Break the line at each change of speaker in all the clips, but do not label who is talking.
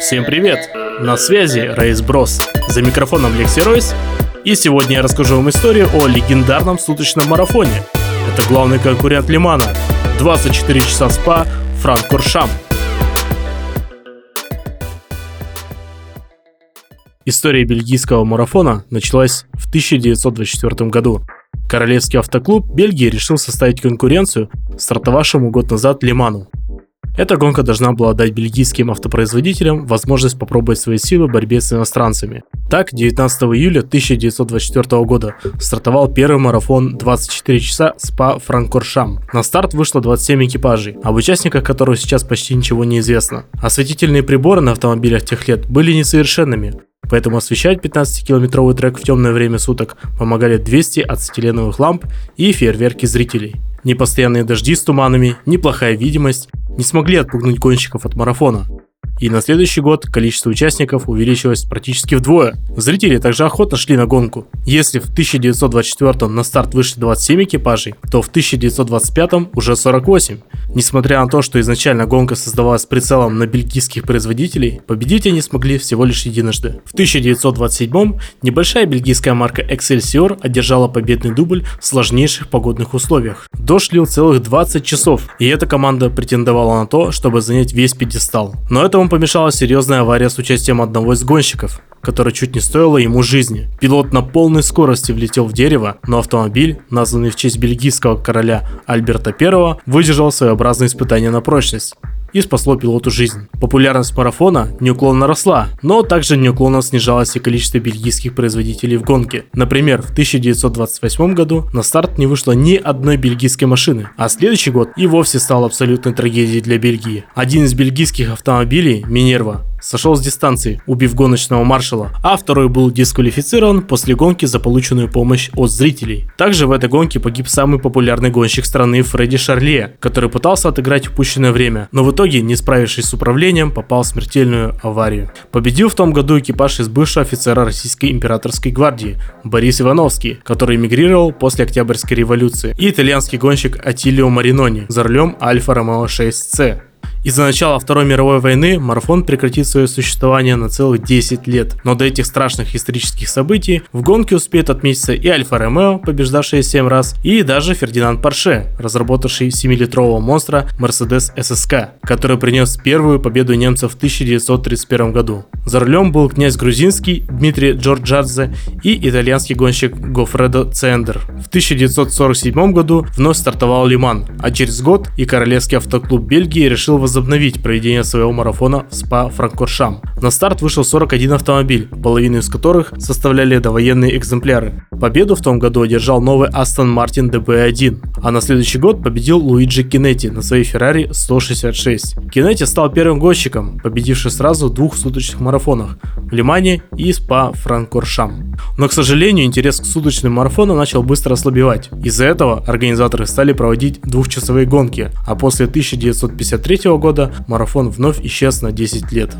Всем привет! На связи Рейс Брос. За микрофоном Лекси Ройс. И сегодня я расскажу вам историю о легендарном суточном марафоне. Это главный конкурент Лимана. 24 часа спа Франкфуршам. История бельгийского марафона началась в 1924 году. Королевский автоклуб Бельгии решил составить конкуренцию стартовавшему год назад Лиману. Эта гонка должна была дать бельгийским автопроизводителям возможность попробовать свои силы в борьбе с иностранцами. Так, 19 июля 1924 года стартовал первый марафон 24 часа СПА Франкоршам. На старт вышло 27 экипажей, об участниках которых сейчас почти ничего не известно. Осветительные приборы на автомобилях тех лет были несовершенными, Поэтому освещать 15-километровый трек в темное время суток помогали 200 ацетиленовых ламп и фейерверки зрителей. Ни постоянные дожди с туманами, ни плохая видимость не смогли отпугнуть гонщиков от марафона. И на следующий год количество участников увеличилось практически вдвое. Зрители также охотно шли на гонку. Если в 1924 на старт вышли 27 экипажей, то в 1925 уже 48. Несмотря на то, что изначально гонка создавалась прицелом на бельгийских производителей, победить они смогли всего лишь единожды. В 1927 небольшая бельгийская марка Excelsior одержала победный дубль в сложнейших погодных условиях. Дождь лил целых 20 часов, и эта команда претендовала на то, чтобы занять весь пьедестал. Но этому помешала серьезная авария с участием одного из гонщиков, которая чуть не стоила ему жизни. Пилот на полной скорости влетел в дерево, но автомобиль, названный в честь бельгийского короля Альберта I, выдержал своеобразное испытание на прочность и спасло пилоту жизнь. Популярность марафона неуклонно росла, но также неуклонно снижалось и количество бельгийских производителей в гонке. Например, в 1928 году на старт не вышло ни одной бельгийской машины, а следующий год и вовсе стал абсолютной трагедией для Бельгии. Один из бельгийских автомобилей, Минерва, сошел с дистанции, убив гоночного маршала, а второй был дисквалифицирован после гонки за полученную помощь от зрителей. Также в этой гонке погиб самый популярный гонщик страны Фредди Шарле, который пытался отыграть упущенное время, но в итоге, не справившись с управлением, попал в смертельную аварию. Победил в том году экипаж из бывшего офицера Российской императорской гвардии Борис Ивановский, который эмигрировал после Октябрьской революции, и итальянский гонщик Атилио Маринони за рулем Альфа Ромео 6C. Из-за начала Второй мировой войны марафон прекратит свое существование на целых 10 лет. Но до этих страшных исторических событий в гонке успеет отметиться и Альфа Ромео, побеждавшая 7 раз, и даже Фердинанд Порше, разработавший 7-литрового монстра Mercedes SSK, который принес первую победу немцев в 1931 году. За рулем был князь грузинский Дмитрий Джорджадзе и итальянский гонщик Гофредо Цендер. В 1947 году вновь стартовал Лиман, а через год и Королевский автоклуб Бельгии решил возобновить проведение своего марафона в СПА Франкфуршам. На старт вышел 41 автомобиль, половину из которых составляли довоенные экземпляры. Победу в том году одержал новый Aston Martin DB1, а на следующий год победил Луиджи Кинетти на своей Ferrari 166. Кинетти стал первым гонщиком, победивший сразу двух суточных марафонах в Лимане и СПА Франкфуршам. Но, к сожалению, интерес к суточным марафонам начал быстро ослабевать. Из-за этого организаторы стали проводить двухчасовые гонки, а после 1953 года марафон вновь исчез на 10 лет.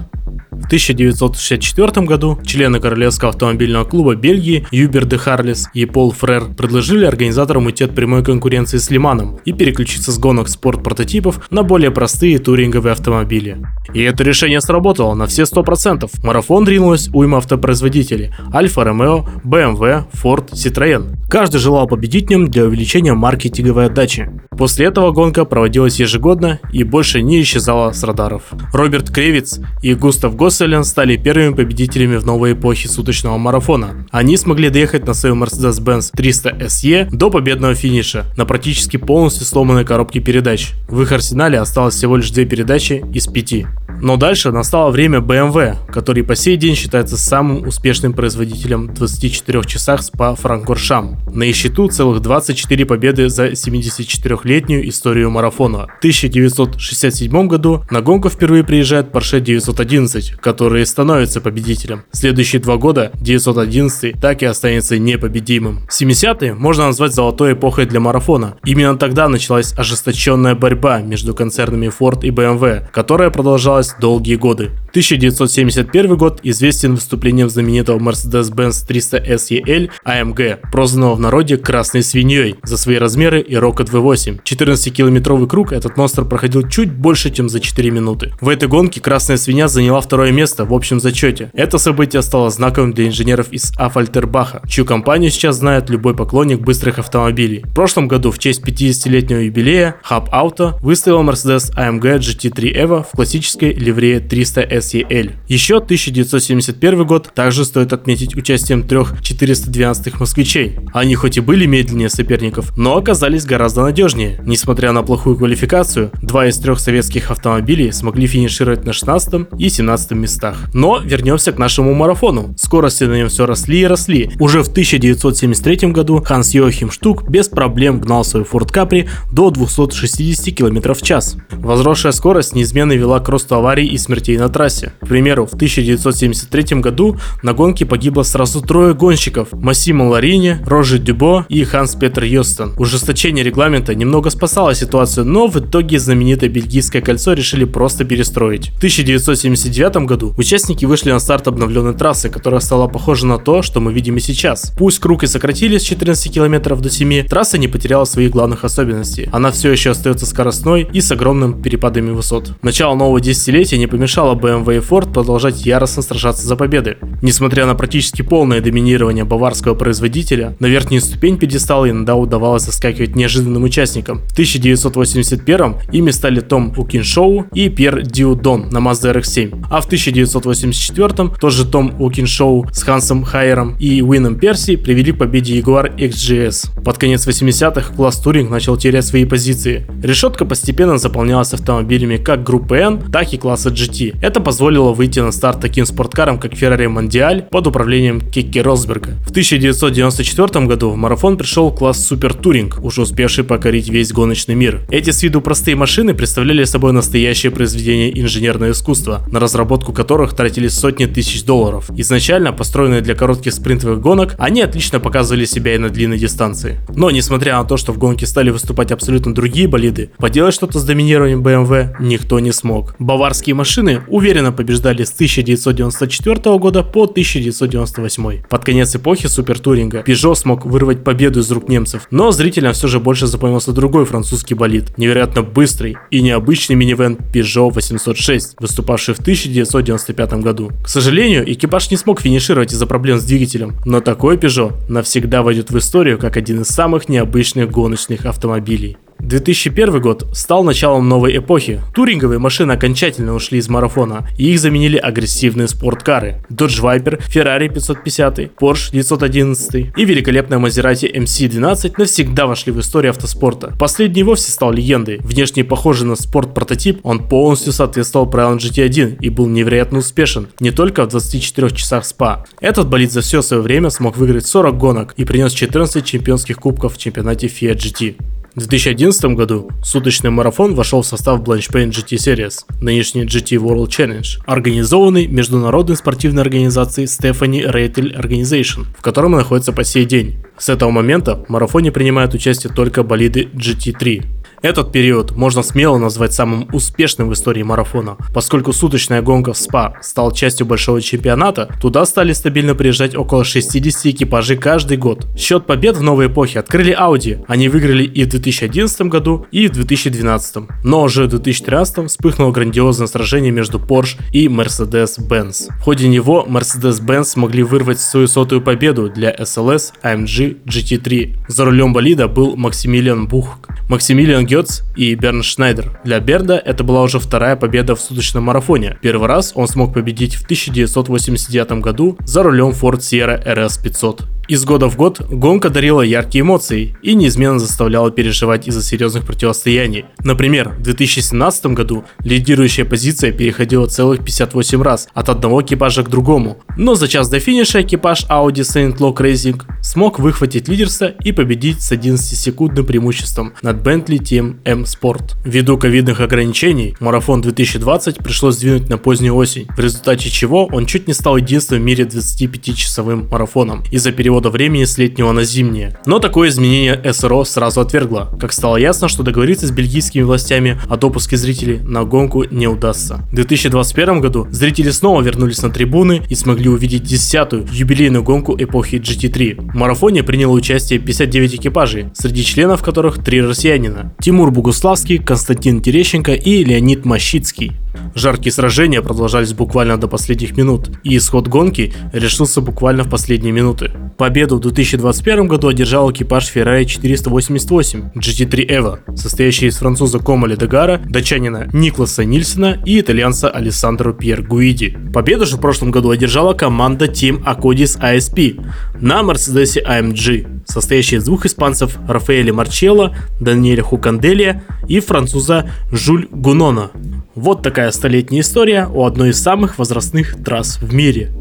В 1964 году члены Королевского автомобильного клуба Бельгии Юбер де Харлис и Пол Фрер предложили организаторам уйти от прямой конкуренции с Лиманом и переключиться с гонок спорт-прототипов на более простые туринговые автомобили. И это решение сработало на все 100%. Марафон ринулось уйма автопроизводителей – Альфа Ромео, BMW, Ford, Citroën. Каждый желал победить в нем для увеличения маркетинговой отдачи. После этого гонка проводилась ежегодно и больше не исчезала с радаров. Роберт Кревиц и Густав Госселен стали первыми победителями в новой эпохе суточного марафона. Они смогли доехать на своем Mercedes-Benz 300 SE до победного финиша на практически полностью сломанной коробке передач. В их арсенале осталось всего лишь две передачи из пяти. Но дальше настало время BMW, который по сей день считается самым успешным производителем в 24 часах по Франкфуршам. На их счету целых 24 победы за 74-летнюю историю марафона. В 1967 году на гонку впервые приезжает Porsche 911, который становится победителем. Следующие два года 911 так и останется непобедимым. 70-е можно назвать золотой эпохой для марафона. Именно тогда началась ожесточенная борьба между концернами Ford и BMW, которая продолжалась долгие годы. 1971 год известен выступлением знаменитого Mercedes-Benz 300 SEL AMG, прозванного в народе «красной свиньей» за свои размеры и Rocket V8. 14-километровый круг этот монстр проходил чуть больше, чем за 4 минуты. В этой гонке «красная свинья» заняла второе место в общем зачете. Это событие стало знаковым для инженеров из Афальтербаха, чью компанию сейчас знает любой поклонник быстрых автомобилей. В прошлом году в честь 50-летнего юбилея Hub Auto выставил Mercedes AMG GT3 Evo в классической ливрее 300 SEL. Еще 1971 год также стоит отметить участием трех 412 москвичей. Они хоть и были медленнее соперников, но оказались гораздо надежнее. Несмотря на плохую квалификацию, два из трех советских автомобилей смогли финишировать на 16 и 17 местах. Но вернемся к нашему марафону. Скорости на нем все росли и росли. Уже в 1973 году Ханс Йохим Штук без проблем гнал свой Ford Capri до 260 км в час. Возросшая скорость неизменно вела к росту аварий и смертей на трассе. К примеру, в 1973 году на гонке погибло сразу трое гонщиков – Массимо Ларини, Рожи Дюбо и Ханс Петер Йостон. Ужесточение регламента немного спасало ситуацию, но в итоге знаменитое бельгийское кольцо решили просто перестроить. В 1979 году участники вышли на старт обновленной трассы, которая стала похожа на то, что мы видим и сейчас. Пусть круг и сократили с 14 км до 7, трасса не потеряла своих главных особенностей. Она все еще остается скоростной и с огромным перепадами высот. Начало нового десятилетия не помешало BMW и Ford продолжать яростно сражаться за победы. Несмотря на практически полное доминирование баварского производителя, на верхнюю ступень пьедестала иногда удавалось заскакивать неожиданным участникам. В 1981 ими стали Том Укиншоу и Пьер Диудон на Mazda RX-7, а в 1984 тоже Том Укиншоу с Хансом Хайером и Уином Перси привели к победе Jaguar XGS. Под конец 80-х класс Туринг начал терять свои позиции. Решетка постепенно заполнялась автомобилями как группы N, так и класса GT. Это позволило выйти на старт таким спорткарам, как Ferrari Mondial под управлением Кикки Росберга. В 1994 году в марафон пришел класс Супер Туринг, уже успевший покорить весь гоночный мир. Эти с виду простые машины представляли собой настоящее произведение инженерного искусства, на разработку которых тратили сотни тысяч долларов. Изначально построенные для коротких спринтовых гонок, они отлично показывали себя и на длинной дистанции. Но несмотря на то, что в гонке стали выступать абсолютно другие болиды, поделать что-то с доминированием BMW никто не смог. Баварские машины уверенно побеждали с 1994 года по 1998. Под конец эпохи супертуринга Peugeot смог вырвать победу из рук немцев, но зрителям все же больше запомнился другой французский болид, невероятно быстрый и необычный минивэн Peugeot 806, выступавший в 1995 году. К сожалению, экипаж не смог финишировать из-за проблем с двигателем, но такой Peugeot навсегда войдет в историю как один из самых необычных гоночных автомобилей. 2001 год стал началом новой эпохи. Туринговые машины окончательно ушли из марафона, и их заменили агрессивные спорткары. Dodge Viper, Ferrari 550, Porsche 911 и великолепная Maserati MC12 навсегда вошли в историю автоспорта. Последний вовсе стал легендой. Внешне похожий на спорт-прототип, он полностью соответствовал правилам GT1 и был невероятно успешен, не только в 24 часах СПА. Этот болид за все свое время смог выиграть 40 гонок и принес 14 чемпионских кубков в чемпионате Fiat GT. В 2011 году суточный марафон вошел в состав Blanchpain GT Series, нынешний GT World Challenge, организованный международной спортивной организацией Stephanie Reitel Organization, в котором находится по сей день. С этого момента в марафоне принимают участие только болиды GT3, этот период можно смело назвать самым успешным в истории марафона, поскольку суточная гонка в СПА стала частью большого чемпионата, туда стали стабильно приезжать около 60 экипажей каждый год. Счет побед в новой эпохе открыли Audi, они выиграли и в 2011 году, и в 2012. Но уже в 2013 вспыхнуло грандиозное сражение между Porsche и Mercedes-Benz. В ходе него Mercedes-Benz смогли вырвать свою сотую победу для SLS AMG GT3. За рулем болида был Максимилиан Бух. Максимилиан Гетц и Берн Шнайдер. Для Берда это была уже вторая победа в суточном марафоне. Первый раз он смог победить в 1989 году за рулем Ford Sierra RS 500. Из года в год гонка дарила яркие эмоции и неизменно заставляла переживать из-за серьезных противостояний. Например, в 2017 году лидирующая позиция переходила целых 58 раз от одного экипажа к другому. Но за час до финиша экипаж Audi St. Lock Racing смог выхватить лидерство и победить с 11-секундным преимуществом над Bentley Team M Sport. Ввиду ковидных ограничений, марафон 2020 пришлось сдвинуть на позднюю осень, в результате чего он чуть не стал единственным в мире 25-часовым марафоном из-за перевода перехода времени с летнего на зимнее. Но такое изменение СРО сразу отвергло, как стало ясно, что договориться с бельгийскими властями о допуске зрителей на гонку не удастся. В 2021 году зрители снова вернулись на трибуны и смогли увидеть десятую юбилейную гонку эпохи GT3. В марафоне приняло участие 59 экипажей, среди членов которых три россиянина. Тимур Бугуславский, Константин Терещенко и Леонид Мащицкий. Жаркие сражения продолжались буквально до последних минут, и исход гонки решился буквально в последние минуты. Победу в 2021 году одержал экипаж Ferrari 488 GT3 Evo, состоящий из француза Комаля Дегара, датчанина Никласа Нильсена и итальянца Алессандро Пьер Гуиди. Победу же в прошлом году одержала команда Team Acodis ASP на Mercedes AMG, состоящая из двух испанцев Рафаэля Марчелло, Даниэля Хуканделия и француза Жюль Гунона. Вот такая столетняя история о одной из самых возрастных трасс в мире.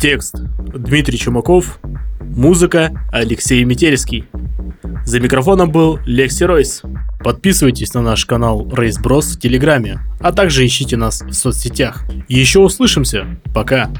Текст Дмитрий Чумаков, музыка Алексей Метельский. За микрофоном был Лекси Ройс. Подписывайтесь на наш канал Race Bros в Телеграме, а также ищите нас в соцсетях. Еще услышимся. Пока.